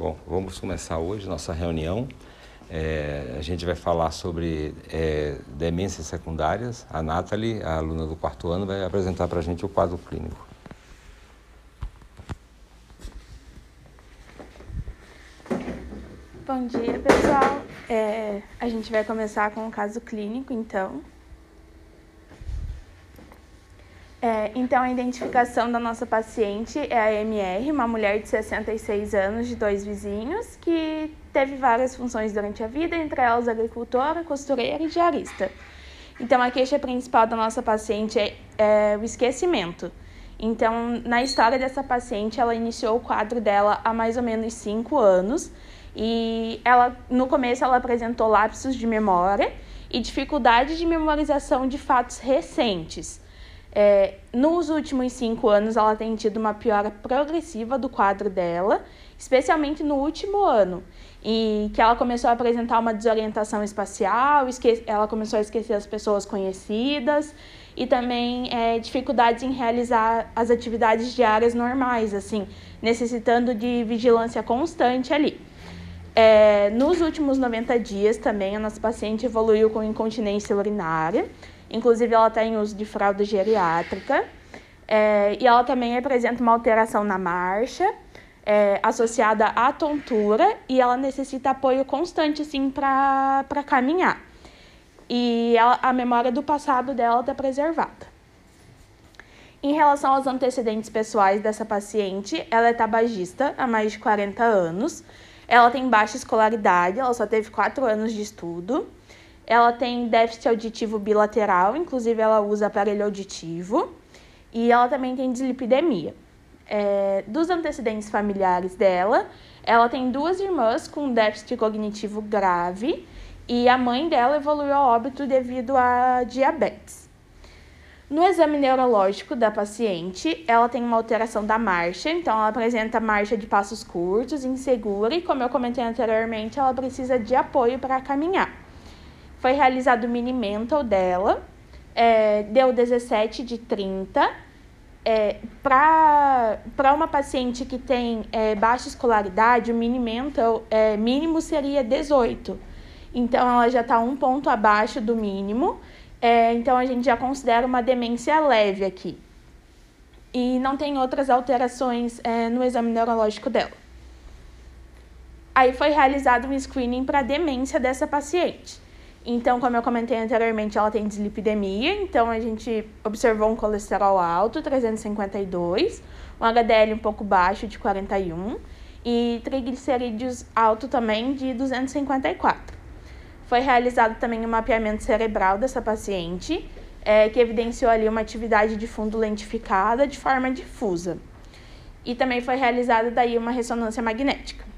Bom, vamos começar hoje nossa reunião. É, a gente vai falar sobre é, demências secundárias. A Nathalie, a aluna do quarto ano, vai apresentar para a gente o quadro clínico. Bom dia, pessoal. É, a gente vai começar com o caso clínico, então. Então, a identificação da nossa paciente é a MR, uma mulher de 66 anos, de dois vizinhos, que teve várias funções durante a vida, entre elas agricultora, costureira e diarista. Então, a queixa principal da nossa paciente é, é o esquecimento. Então, na história dessa paciente, ela iniciou o quadro dela há mais ou menos 5 anos e ela, no começo ela apresentou lapsos de memória e dificuldade de memorização de fatos recentes. É, nos últimos cinco anos, ela tem tido uma piora progressiva do quadro dela, especialmente no último ano, e que ela começou a apresentar uma desorientação espacial, ela começou a esquecer as pessoas conhecidas e também é, dificuldades em realizar as atividades diárias normais, assim, necessitando de vigilância constante ali. É, nos últimos 90 dias também, a nossa paciente evoluiu com incontinência urinária, Inclusive, ela está em uso de fralda geriátrica. É, e ela também apresenta uma alteração na marcha, é, associada à tontura, e ela necessita apoio constante, assim, para caminhar. E ela, a memória do passado dela está preservada. Em relação aos antecedentes pessoais dessa paciente, ela é tabagista há mais de 40 anos. Ela tem baixa escolaridade, ela só teve 4 anos de estudo. Ela tem déficit auditivo bilateral, inclusive ela usa aparelho auditivo. E ela também tem dislipidemia. É, dos antecedentes familiares dela, ela tem duas irmãs com déficit cognitivo grave e a mãe dela evoluiu a óbito devido a diabetes. No exame neurológico da paciente, ela tem uma alteração da marcha, então ela apresenta marcha de passos curtos, insegura e, como eu comentei anteriormente, ela precisa de apoio para caminhar foi realizado o mini mental dela, é, deu 17 de 30. É, Para uma paciente que tem é, baixa escolaridade, o mini mental é, mínimo seria 18. Então, ela já está um ponto abaixo do mínimo. É, então, a gente já considera uma demência leve aqui. E não tem outras alterações é, no exame neurológico dela. Aí foi realizado um screening para demência dessa paciente. Então, como eu comentei anteriormente, ela tem dislipidemia, então a gente observou um colesterol alto, 352, um HDL um pouco baixo, de 41, e triglicerídeos alto também, de 254. Foi realizado também um mapeamento cerebral dessa paciente, é, que evidenciou ali uma atividade de fundo lentificada de forma difusa. E também foi realizada daí uma ressonância magnética.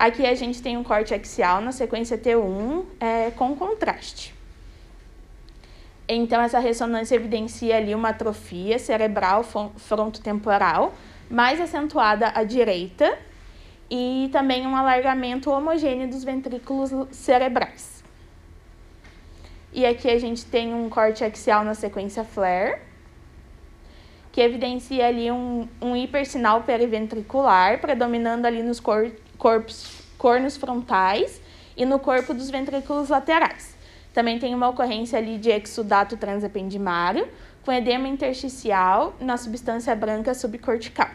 Aqui a gente tem um corte axial na sequência T1 é, com contraste. Então, essa ressonância evidencia ali uma atrofia cerebral frontotemporal mais acentuada à direita e também um alargamento homogêneo dos ventrículos cerebrais. E aqui a gente tem um corte axial na sequência FLAIR, que evidencia ali um, um hipersinal periventricular, predominando ali nos cor corpos, cornos frontais e no corpo dos ventrículos laterais. Também tem uma ocorrência ali de exudato transependimário, com edema intersticial na substância branca subcortical.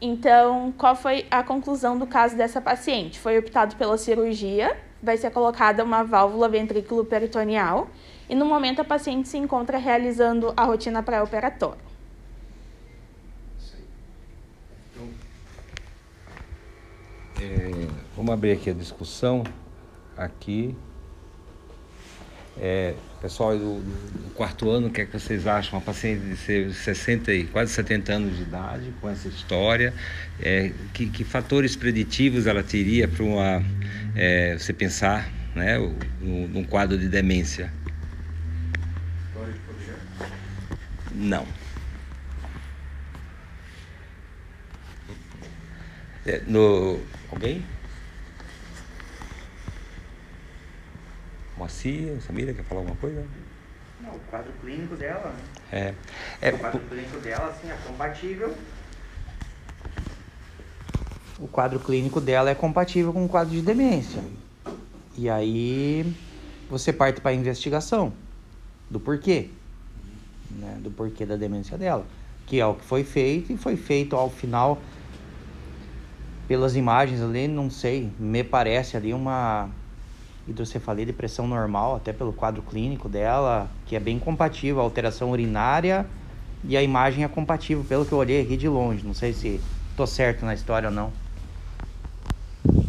Então, qual foi a conclusão do caso dessa paciente? Foi optado pela cirurgia, vai ser colocada uma válvula ventrículo peritoneal e no momento a paciente se encontra realizando a rotina pré-operatória. É, vamos abrir aqui a discussão. Aqui. É, pessoal do, do, quarto ano, o que é que vocês acham? Uma paciente de 60 e quase 70 anos de idade, com essa história, é, que, que, fatores preditivos ela teria para uma é, você pensar né, num quadro de demência? Não. É, no, Alguém? Moacir, Samira, quer falar alguma coisa? Não, o quadro clínico dela, né? É. é o quadro clínico dela, assim, é compatível. o quadro clínico dela é compatível com o quadro de demência. E aí você parte para a investigação do porquê, né? do porquê da demência dela, que é o que foi feito e foi feito ao final pelas imagens ali, não sei, me parece ali uma hidrocefalia de pressão normal, até pelo quadro clínico dela, que é bem compatível, a alteração urinária e a imagem é compatível, pelo que eu olhei aqui de longe. Não sei se tô certo na história ou não.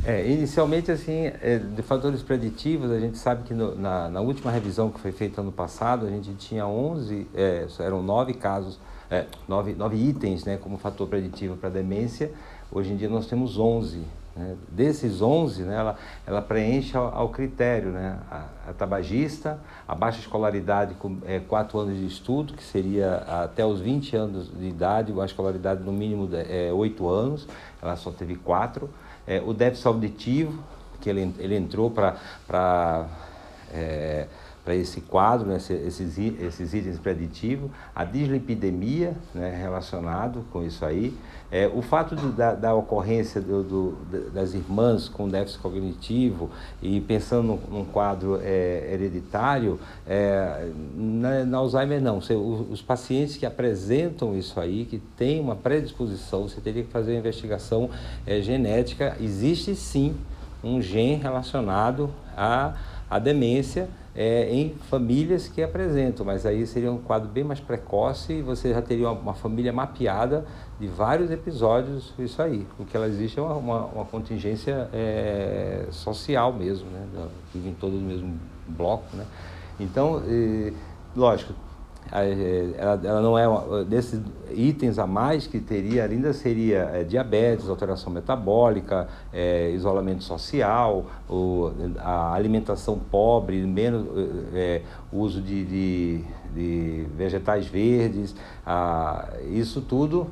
É, inicialmente, assim, é, de fatores preditivos, a gente sabe que no, na, na, última revisão que foi feita ano passado, a gente tinha 11, é, eram nove casos, é, nove, nove itens né, como fator preditivo para demência. Hoje em dia nós temos 11. Né? Desses 11, né, ela, ela preenche ao, ao critério, né? A, a, tabagista, a baixa escolaridade com é, 4 anos de estudo, que seria até os 20 anos de idade, a escolaridade no mínimo é, 8 anos, ela só teve 4 é, o déficit auditivo, que ele, ele entrou para é, para esse quadro, né, esses, esses itens preditivos, a dislipidemia né, relacionado com isso aí, é, o fato de, da, da, ocorrência do, do, das irmãs com déficit cognitivo e pensando num, quadro é, hereditário, é, na, na, Alzheimer não, os, os, pacientes que apresentam isso aí, que têm uma predisposição, você teria que fazer uma investigação é, genética, existe sim um gene relacionado à, à demência, é, em famílias que apresentam, mas aí seria um quadro bem mais precoce e você já teria uma, uma família mapeada de vários episódios, isso aí. O que ela existe é uma, uma, uma contingência é, social mesmo, né? Vivem todos no mesmo bloco, né? Então, lógico, é, ela, ela não é desses itens a mais que teria ainda seria é, diabetes, alteração metabólica, é, isolamento social, o, a alimentação pobre, menos é, uso de, de, de, vegetais verdes, a, isso tudo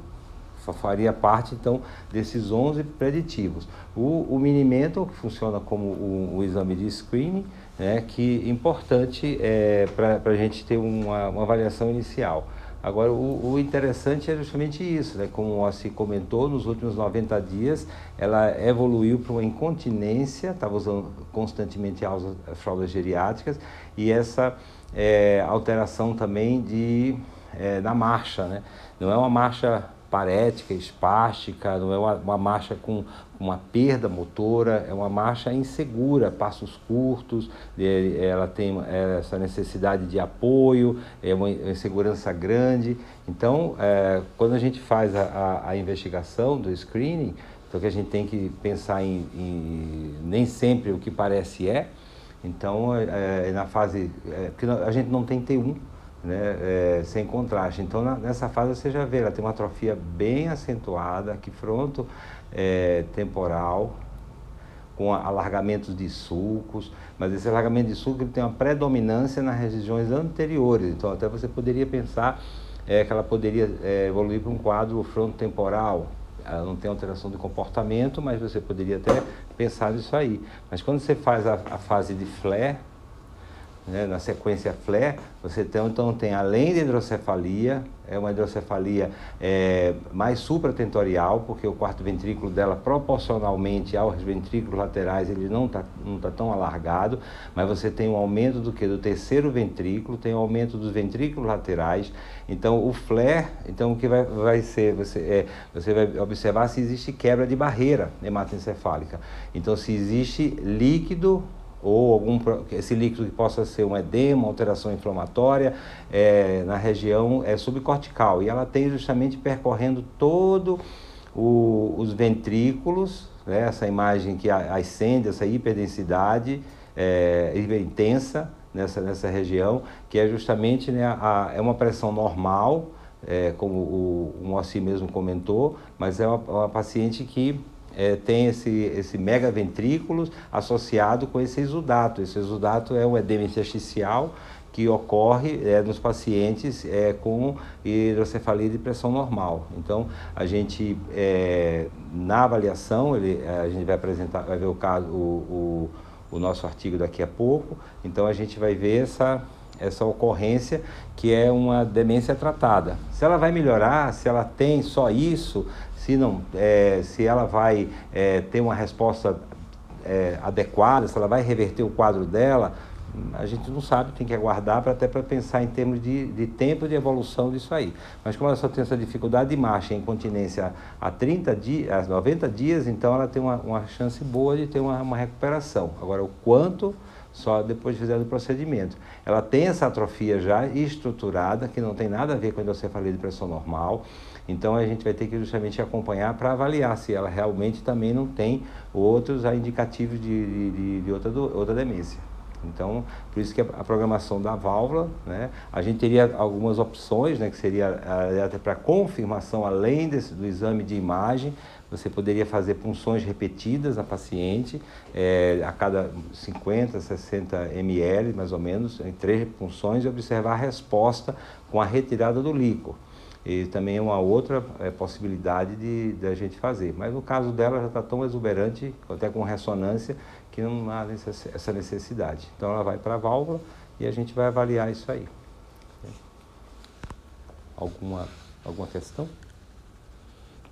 faria parte então desses 11 preditivos. O, o Minimental, que funciona como o, o exame de screening, né, que importante é, para a gente ter uma, uma avaliação inicial. Agora, o, o, interessante é justamente isso, né? como se comentou, nos últimos 90 dias ela evoluiu para uma incontinência, estava usando constantemente as fraldas geriátricas, e essa é, alteração também de, é, na marcha. Né? Não é uma marcha parética, espástica, não é uma, uma marcha com uma perda motora, é uma marcha insegura, passos curtos, ela tem é, essa necessidade de apoio, é uma insegurança grande. Então, é, quando a gente faz a, a, a, investigação do screening, então que a gente tem que pensar em, em nem sempre o que parece é, então é, é na fase, é, porque a gente não tem T1, né, é, sem contraste. Então, na, nessa fase você já vê, ela tem uma atrofia bem acentuada, aqui fronto é, temporal, com alargamentos de sulcos, mas esse alargamento de sulco tem uma predominância nas regiões anteriores. Então, até você poderia pensar é, que ela poderia evoluir para um quadro frontotemporal. Ela não tem alteração de comportamento, mas você poderia até pensar nisso aí. Mas quando você faz a, a fase de flare, né, na sequência FLE, você tem, então tem, além de hidrocefalia, é uma hidrocefalia é, mais supratentorial, porque o quarto ventrículo dela, proporcionalmente aos ventrículos laterais, ele não está não tá tão alargado, mas você tem um aumento do que? Do terceiro ventrículo, tem um aumento dos ventrículos laterais. Então, o flare, então o que vai, vai ser? Você, é, você vai observar se existe quebra de barreira hematoencefálica. Então, se existe líquido ou algum esse líquido que possa ser um edema, alteração inflamatória é, na região é, subcortical. E ela tem justamente percorrendo todo o, os ventrículos, né, essa imagem que ascende, essa hiperdensidade é, intensa nessa, nessa região, que é justamente né, a, é uma pressão normal, é, como o, o Moacir mesmo comentou, mas é uma, uma paciente que é, tem esse, esse megaventrículos associado com esse exudato. Esse exudato é um edema intersticial que ocorre é, nos pacientes é, com hidrocefalia de pressão normal. Então, a gente, é, na avaliação, ele, a gente vai apresentar, vai ver o caso, o, o, o, nosso artigo daqui a pouco, então a gente vai ver essa, essa ocorrência que é uma demência tratada. Se ela vai melhorar, se ela tem só isso, se não, é, se ela vai é, ter uma resposta é, adequada, se ela vai reverter o quadro dela, a gente não sabe, tem que aguardar para até para pensar em termos de, de tempo de evolução disso aí. Mas como ela só tem essa dificuldade de marcha em incontinência há 30 dias, há 90 dias, então ela tem uma, uma chance boa de ter uma, uma recuperação. Agora, o quanto só depois de fazer o procedimento. Ela tem essa atrofia já estruturada, que não tem nada a ver com a endocefalia de pressão normal. Então a gente vai ter que justamente acompanhar para avaliar se ela realmente também não tem outros indicativos de, de, de outra, outra demência. Então, por isso que a, programação da válvula, né, a gente teria algumas opções, né, que seria até para confirmação, além desse, do exame de imagem, você poderia fazer punções repetidas na paciente, é, a cada 50, 60 ml, mais ou menos, em três punções, e observar a resposta com a retirada do líquor. E também é uma outra é, possibilidade de, de a gente fazer. Mas no caso dela já está tão exuberante, até com ressonância, que não há essa necessidade. Então ela vai para a válvula e a gente vai avaliar isso aí. Alguma, alguma questão?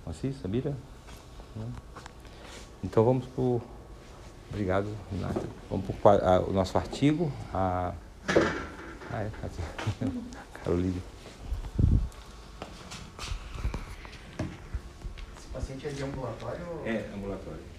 Assim, Samira? Então vamos para o. Obrigado, Renata. Vamos para o nosso artigo. A... Ah, é, aqui. Carolina. Esse paciente é de ambulatório? É, ambulatório.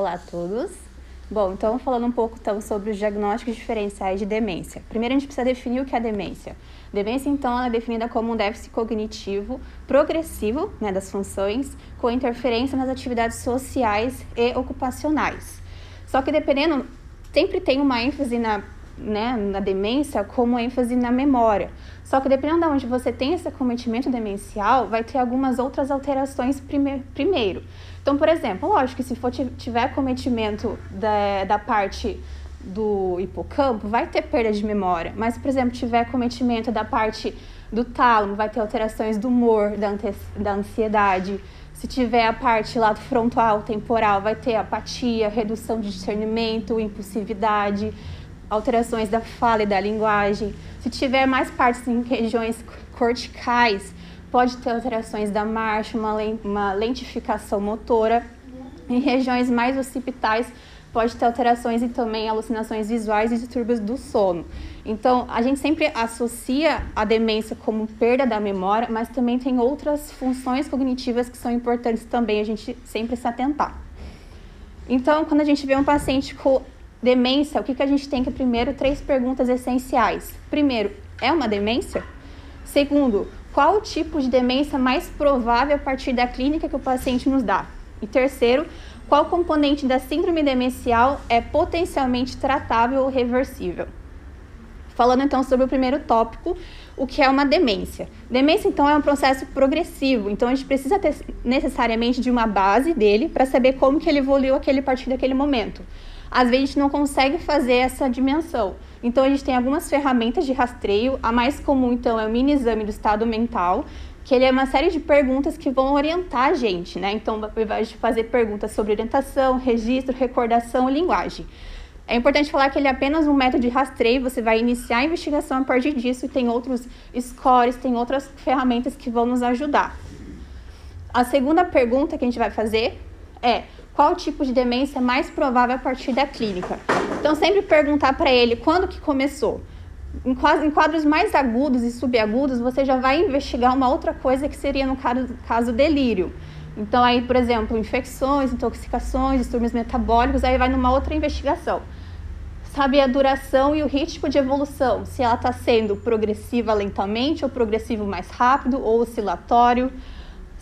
Olá a todos. Bom, então falando um pouco então, sobre os diagnósticos diferenciais de demência. Primeiro a gente precisa definir o que é demência. Demência, então, é definida como um déficit cognitivo progressivo né, das funções, com interferência nas atividades sociais e ocupacionais. Só que dependendo, sempre tem uma ênfase na, né, na demência como ênfase na memória. Só que dependendo de onde você tem esse acometimento demencial, vai ter algumas outras alterações prime primeiro. Então, por exemplo, lógico que se for tiver cometimento da, da parte do hipocampo, vai ter perda de memória. Mas, por exemplo, tiver cometimento da parte do tálamo, vai ter alterações do humor, da, da ansiedade. Se tiver a parte lá do frontal temporal, vai ter apatia, redução de discernimento, impulsividade, alterações da fala e da linguagem. Se tiver mais partes em regiões corticais, pode ter alterações da marcha, uma, lentificação motora. Em regiões mais occipitais, pode ter alterações e também alucinações visuais e distúrbios do sono. Então, a gente sempre associa a demência como perda da memória, mas também tem outras funções cognitivas que são importantes também a gente sempre se atentar. Então, quando a gente vê um paciente com demência, o que, que a gente tem que primeiro três perguntas essenciais. Primeiro, é uma demência? Segundo, qual o tipo de demência mais provável a partir da clínica que o paciente nos dá? E terceiro, qual componente da síndrome demencial é potencialmente tratável ou reversível? Falando então sobre o primeiro tópico, o que é uma demência. Demência, então, é um processo progressivo, então a gente precisa ter necessariamente de uma base dele para saber como que ele evoluiu aquele a partir daquele momento. Às vezes a gente não consegue fazer essa dimensão. Então a gente tem algumas ferramentas de rastreio. A mais comum então é o mini exame do estado mental, que ele é uma série de perguntas que vão orientar a gente, né? Então vai fazer perguntas sobre orientação, registro, recordação linguagem. É importante falar que ele é apenas um método de rastreio, você vai iniciar a investigação a partir disso e tem outros scores, tem outras ferramentas que vão nos ajudar. A segunda pergunta que a gente vai fazer é: qual tipo de demência é mais provável a partir da clínica. Então, sempre perguntar para ele quando que começou. Em quadros mais agudos e subagudos, você já vai investigar uma outra coisa que seria, no caso, caso delírio. Então, aí, por exemplo, infecções, intoxicações, distúrbios metabólicos, aí vai numa outra investigação. Sabe a duração e o ritmo de evolução, se ela está sendo progressiva lentamente, ou progressivo mais rápido, ou oscilatório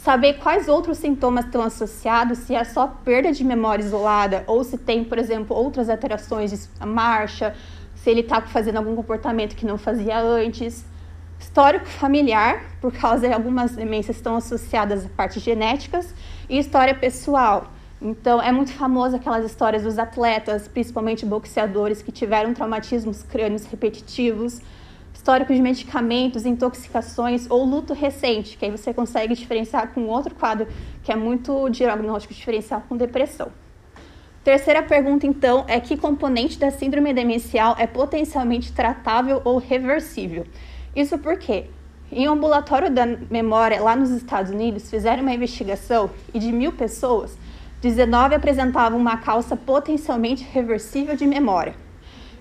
saber quais outros sintomas estão associados, se é só perda de memória isolada ou se tem, por exemplo, outras alterações de marcha, se ele está fazendo algum comportamento que não fazia antes. Histórico familiar, por causa de algumas demências estão associadas a partes genéticas, e história pessoal. Então, é muito famosa aquelas histórias dos atletas, principalmente boxeadores, que tiveram traumatismos crânios repetitivos, histórico de medicamentos, intoxicações ou luto recente, que aí você consegue diferenciar com outro quadro que é muito diagnóstico diferencial com depressão. Terceira pergunta, então, é que componente da síndrome demencial é potencialmente tratável ou reversível? Isso porque, em um ambulatório da memória lá nos Estados Unidos, fizeram uma investigação e de mil pessoas, 19 apresentavam uma causa potencialmente reversível de memória.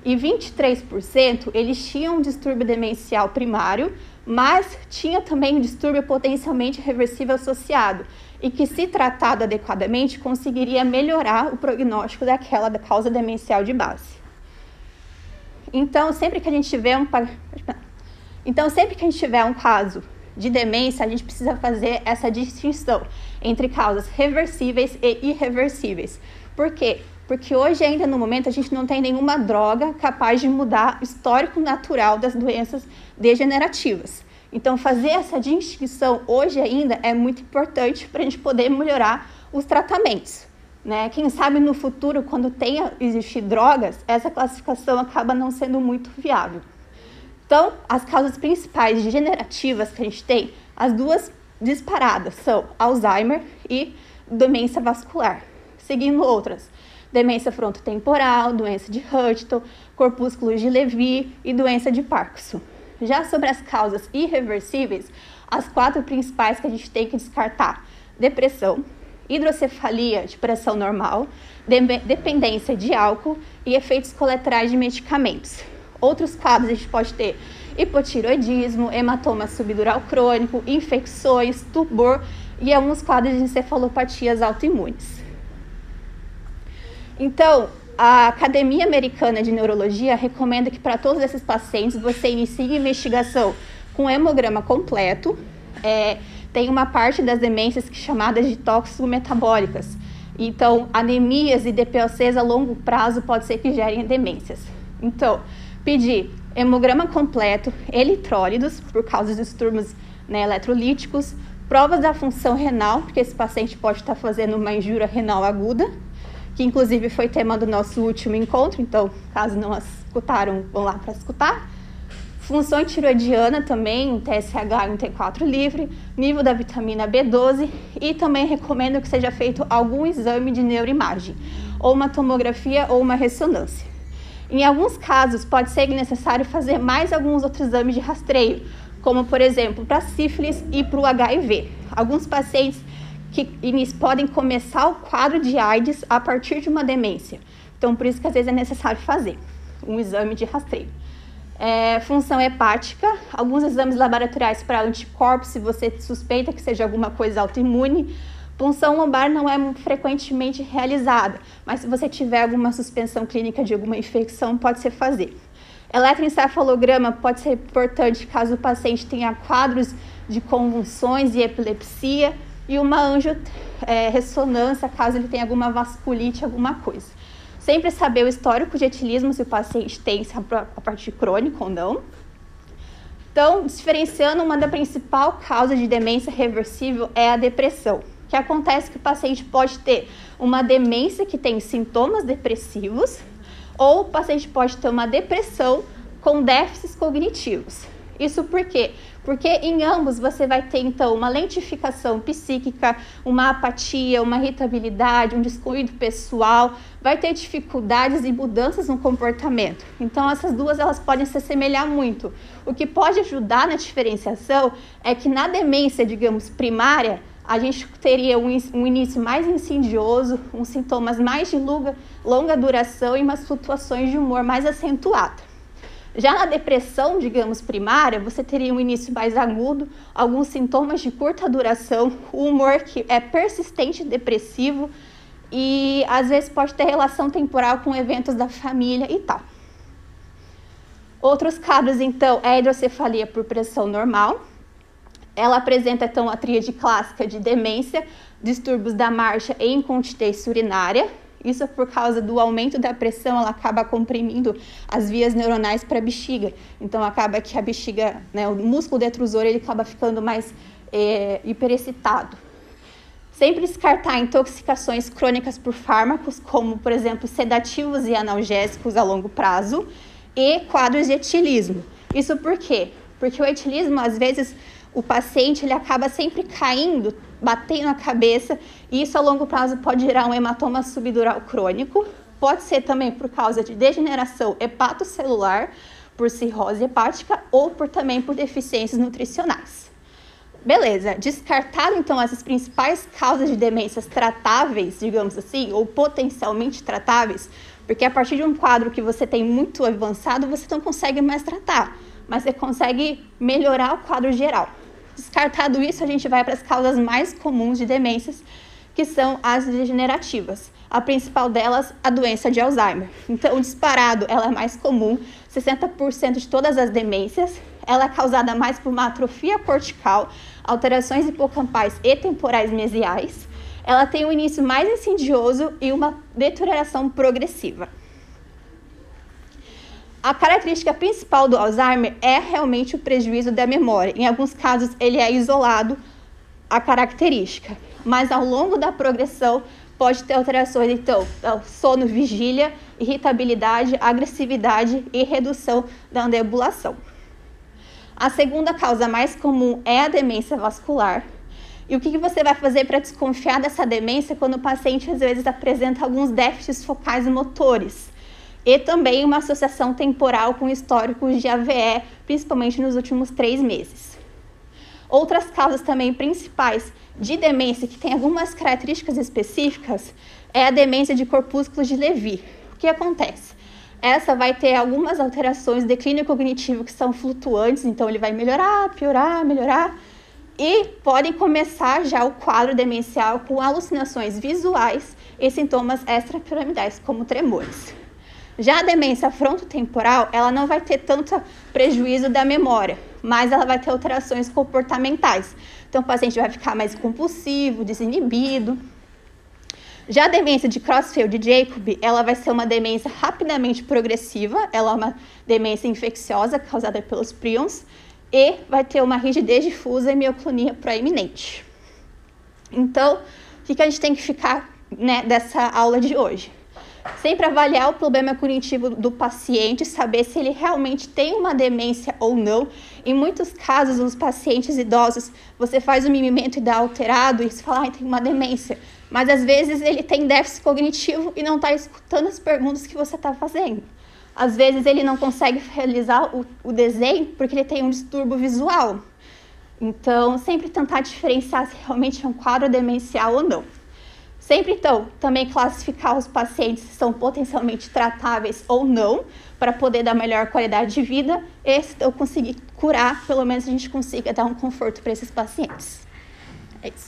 E 23% eles tinham um distúrbio demencial primário, mas tinha também um distúrbio potencialmente reversível associado, e que, se tratado adequadamente, conseguiria melhorar o prognóstico daquela da causa demencial de base. Então, sempre que a gente tiver um então, sempre que a gente tiver um caso de demência, a gente precisa fazer essa distinção entre causas reversíveis e irreversíveis. Por quê? Porque hoje, ainda no momento, a gente não tem nenhuma droga capaz de mudar o histórico natural das doenças degenerativas. Então, fazer essa distinção hoje ainda é muito importante para a gente poder melhorar os tratamentos. Né? Quem sabe no futuro, quando tenha existir drogas, essa classificação acaba não sendo muito viável. Então, as causas principais degenerativas que a gente tem, as duas disparadas são Alzheimer e demência vascular. Seguindo outras, demência frontotemporal, doença de Huntington, corpúsculos de Levy e doença de Parkinson. Já sobre as causas irreversíveis, as quatro principais que a gente tem que descartar: depressão, hidrocefalia de pressão normal, de dependência de álcool e efeitos colaterais de medicamentos. Outros quadros a gente pode ter hipotiroidismo, hematoma subdural crônico, infecções, tubor e alguns quadros de encefalopatias autoimunes. Então, a Academia Americana de Neurologia recomenda que para todos esses pacientes você inicie a investigação com hemograma completo. É, tem uma parte das demências que é chamadas de tóxico-metabólicas. Então, anemias e DPOCs a longo prazo pode ser que gerem demências. Então, pedir hemograma completo, eletrólitos, por causa dos distúrbios né, eletrolíticos, provas da função renal, porque esse paciente pode estar fazendo uma injúria renal aguda, que inclusive foi tema do nosso último encontro, então, caso não escutaram, vão lá para escutar. Função tiroidiana também, um TSH e um T4 livre, nível da vitamina B12 e também recomendo que seja feito algum exame de neuroimagem, ou uma tomografia ou uma ressonância. Em alguns casos, pode ser necessário fazer mais alguns outros exames de rastreio, como por exemplo para sífilis e para o HIV. Alguns pacientes que podem começar o quadro de AIDS a partir de uma demência. Então, por isso que às vezes é necessário fazer um exame de rastreio. É, função hepática, alguns exames laboratoriais para anticorpos, se você suspeita que seja alguma coisa autoimune. Punção lombar não é frequentemente realizada, mas se você tiver alguma suspensão clínica de alguma infecção, pode ser fazer. Eletroencefalograma pode ser importante caso o paciente tenha quadros de convulsões e epilepsia e uma anjo é, ressonância caso ele tenha alguma vasculite, alguma coisa. Sempre saber o histórico de etilismo, se o paciente tem se a partir crônico ou não. Então, diferenciando, uma da principal causa de demência reversível é a depressão, que acontece que o paciente pode ter uma demência que tem sintomas depressivos, ou o paciente pode ter uma depressão com déficits cognitivos. Isso por quê? Porque em ambos você vai ter então uma lentificação psíquica, uma apatia, uma irritabilidade, um descuido pessoal, vai ter dificuldades e mudanças no comportamento. Então essas duas elas podem se assemelhar muito. O que pode ajudar na diferenciação é que na demência, digamos, primária, a gente teria um, início mais insidioso, uns sintomas mais de longa, longa duração e umas flutuações de humor mais acentuadas. Já na depressão, digamos, primária, você teria um início mais agudo, alguns sintomas de curta duração, o humor que é persistente depressivo e às vezes pode ter relação temporal com eventos da família e tal. Outros casos, então, é a hidrocefalia por pressão normal. Ela apresenta, então, a tríade clássica de demência, distúrbios da marcha e incontinência urinária, isso é por causa do aumento da pressão, ela acaba comprimindo as vias neuronais para a bexiga. Então acaba que a bexiga, né, o músculo detrusor, ele acaba ficando mais é, hiperexcitado. Sempre descartar intoxicações crônicas por fármacos, como por exemplo sedativos e analgésicos a longo prazo, e quadros de etilismo. Isso por quê? Porque o etilismo, às vezes, o paciente ele acaba sempre caindo, batendo a cabeça, e isso a longo prazo pode gerar um hematoma subdural crônico. Pode ser também por causa de degeneração hepatocelular, por cirrose hepática ou por também por deficiências nutricionais. Beleza, descartado então essas principais causas de demências tratáveis, digamos assim, ou potencialmente tratáveis, porque a partir de um quadro que você tem muito avançado, você não consegue mais tratar, mas você consegue melhorar o quadro geral. Descartado isso, a gente vai para as causas mais comuns de demências, que são as degenerativas. A principal delas, a doença de Alzheimer. Então, disparado, ela é mais comum, 60% de todas as demências. Ela é causada mais por uma atrofia cortical, alterações hipocampais e temporais mesiais. Ela tem um início mais insidioso e uma deterioração progressiva. A característica principal do Alzheimer é realmente o prejuízo da memória. Em alguns casos, ele é isolado a característica, mas ao longo da progressão pode ter alterações, então, sono, vigília, irritabilidade, agressividade e redução da andebulação. A segunda causa mais comum é a demência vascular. E o que você vai fazer para desconfiar dessa demência quando o paciente às vezes apresenta alguns déficits focais e motores? E também uma associação temporal com históricos de AVE, principalmente nos últimos três meses. Outras causas também principais de demência que tem algumas características específicas é a demência de corpúsculos de Levy. O que acontece? Essa vai ter algumas alterações, declínio cognitivo que são flutuantes, então ele vai melhorar, piorar, melhorar, e podem começar já o quadro demencial com alucinações visuais e sintomas extrapiramidais, como tremores. Já a demência frontotemporal, ela não vai ter tanto prejuízo da memória, mas ela vai ter alterações comportamentais. Então, o paciente vai ficar mais compulsivo, desinibido. Já a demência de Creutzfeldt-Jacob, ela vai ser uma demência rapidamente progressiva, ela é uma demência infecciosa causada pelos prions e vai ter uma rigidez difusa e mioclonia proeminente. Então, o que a gente tem que ficar né, dessa aula de hoje? Sempre avaliar o problema cognitivo do paciente, saber se ele realmente tem uma demência ou não. Em muitos casos, os pacientes idosos, você faz o mimimento e dá alterado e você fala, ah, tem uma demência. Mas às vezes ele tem déficit cognitivo e não está escutando as perguntas que você está fazendo. Às vezes ele não consegue realizar o, o desenho porque ele tem um distúrbio visual. Então, sempre tentar diferenciar se realmente é um quadro demencial ou não. Sempre, então, também classificar os pacientes se são potencialmente tratáveis ou não, para poder dar melhor qualidade de vida e se eu conseguir curar, pelo menos a gente consiga dar um conforto para esses pacientes. É isso.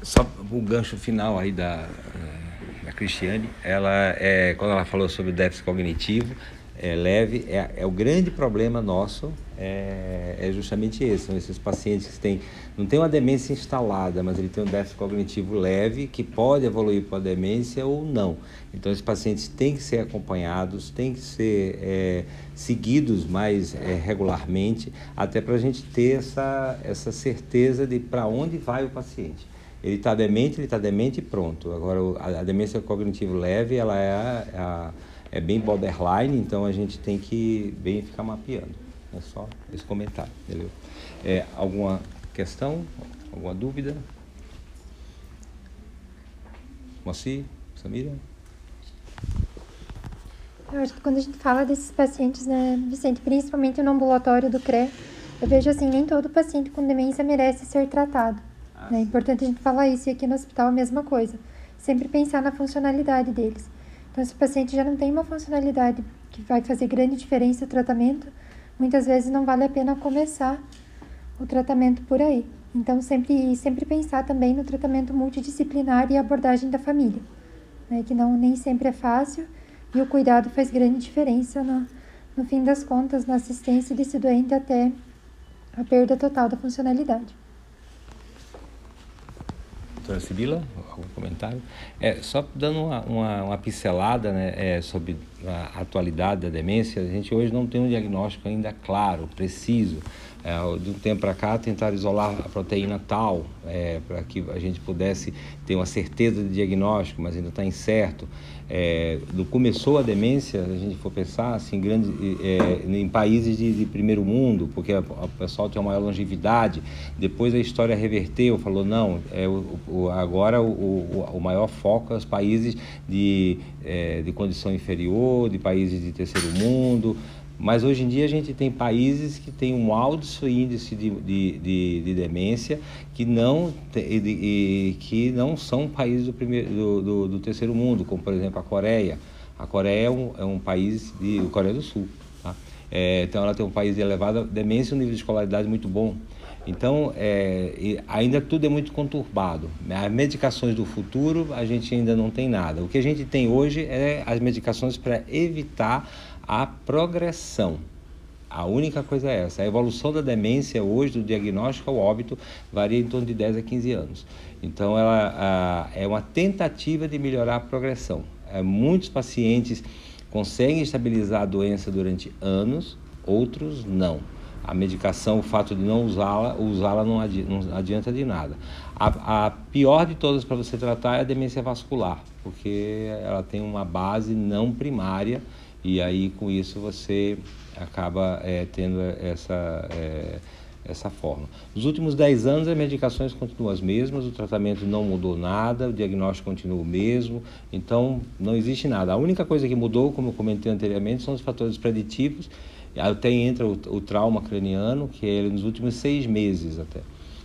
Só o gancho final aí da, eh, da Cristiane, ela é, quando ela falou sobre o déficit cognitivo, é, leve, é, é, o grande problema nosso, é, é, justamente esse, são esses pacientes que têm, não tem uma demência instalada, mas ele tem um déficit cognitivo leve, que pode evoluir para a demência ou não. Então, esses pacientes têm que ser acompanhados, têm que ser é, seguidos mais é, regularmente, até para a gente ter essa, essa certeza de para onde vai o paciente. Ele está demente, ele está demente e pronto. Agora, a, demência cognitivo leve, ela é a, a é bem borderline, então a gente tem que bem ficar mapeando. É só esse comentário, entendeu? É, alguma questão? Alguma dúvida? Moacir? Samira? Eu acho que quando a gente fala desses pacientes, né, Vicente, principalmente no ambulatório do CRE, eu vejo assim, nem todo paciente com demência merece ser tratado. Ah, né? É importante a gente falar isso e aqui no hospital a mesma coisa. Sempre pensar na funcionalidade deles. Então, se o paciente já não tem uma funcionalidade que vai fazer grande diferença no tratamento, muitas vezes não vale a pena começar o tratamento por aí. Então, sempre, sempre pensar também no tratamento multidisciplinar e abordagem da família, né, que não nem sempre é fácil e o cuidado faz grande diferença no, no fim das contas na assistência desse doente até a perda total da funcionalidade doutora Sibila, algum comentário? É, só dando uma, uma, uma pincelada né, é, sobre a atualidade da demência, a gente hoje não tem um diagnóstico ainda claro, preciso, É, de um tempo para cá, tentar isolar a proteína tal, é, para que a gente pudesse ter uma certeza de diagnóstico, mas ainda está incerto. É, começou a demência, a gente for pensar assim, grande, é, em países de, de, primeiro mundo, porque o pessoal tem uma maior longevidade. Depois a história reverteu, falou não, é, o, o, agora o, o, o, maior foco é os países de, é, de condição inferior, de países de terceiro mundo. Mas hoje em dia a gente tem países que têm um alto índice de, de, de, de demência que não, de, que não são países do, primeiro, do, do, do, terceiro mundo, como por exemplo a Coreia. A Coreia é um, é um país de Coreia do Sul. Tá? É, então ela tem um país de elevada demência e um nível de escolaridade muito bom. Então, é, ainda tudo é muito conturbado. As medicações do futuro, a gente ainda não tem nada. O que a gente tem hoje é as medicações para evitar a progressão. A única coisa é essa. A evolução da demência hoje, do diagnóstico ao óbito, varia em torno de 10 a 15 anos. Então, ela a, é uma tentativa de melhorar a progressão. É, muitos pacientes conseguem estabilizar a doença durante anos, outros não. A medicação, o fato de não usá-la, usá-la não, adi não adianta de nada. A, a pior de todas para você tratar é a demência vascular, porque ela tem uma base não primária e aí com isso você acaba é, tendo essa, é, essa forma. Nos últimos 10 anos as medicações continuam as mesmas, o tratamento não mudou nada, o diagnóstico continua o mesmo, então não existe nada. A única coisa que mudou, como eu comentei anteriormente, são os fatores preditivos, até entra o, o trauma craniano, que é nos últimos seis meses até.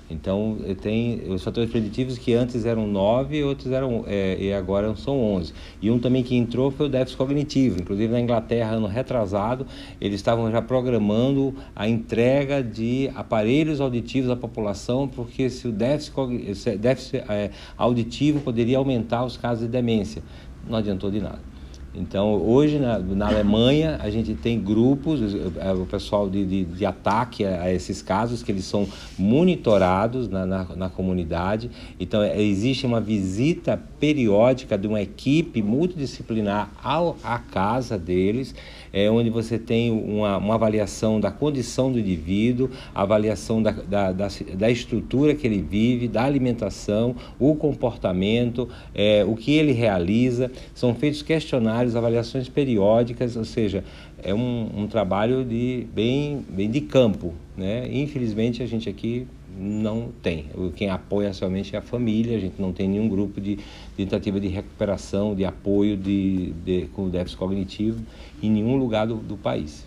Então, tem os fatores preditivos que antes eram nove e outros eram, é, e agora são onze. E um também que entrou foi o déficit cognitivo. Inclusive, na Inglaterra, ano retrasado, eles estavam já programando a entrega de aparelhos auditivos à população, porque se o déficit, déficit é, auditivo poderia aumentar os casos de demência. Não adiantou de nada. Então, hoje na, na, Alemanha, a gente tem grupos, é, o pessoal de, de, de ataque a, a, esses casos, que eles são monitorados na, na, na, comunidade. Então, é, existe uma visita periódica de uma equipe multidisciplinar ao, à casa deles é, onde você tem uma, uma avaliação da condição do indivíduo, avaliação da, da, da, da, estrutura que ele vive, da alimentação, o comportamento, é, o que ele realiza. São feitos questionários, avaliações periódicas, ou seja, é um, um trabalho de, bem, bem de campo. Né? Infelizmente, a gente aqui não tem. Quem apoia somente é a família, a gente não tem nenhum grupo de, tentativa de recuperação, de apoio de, de, com déficit cognitivo em nenhum lugar do, do país.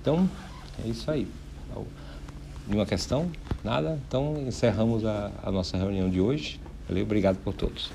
Então, é isso aí. Nenhuma questão? Nada? Então, encerramos a, a nossa reunião de hoje. Valeu, obrigado por todos.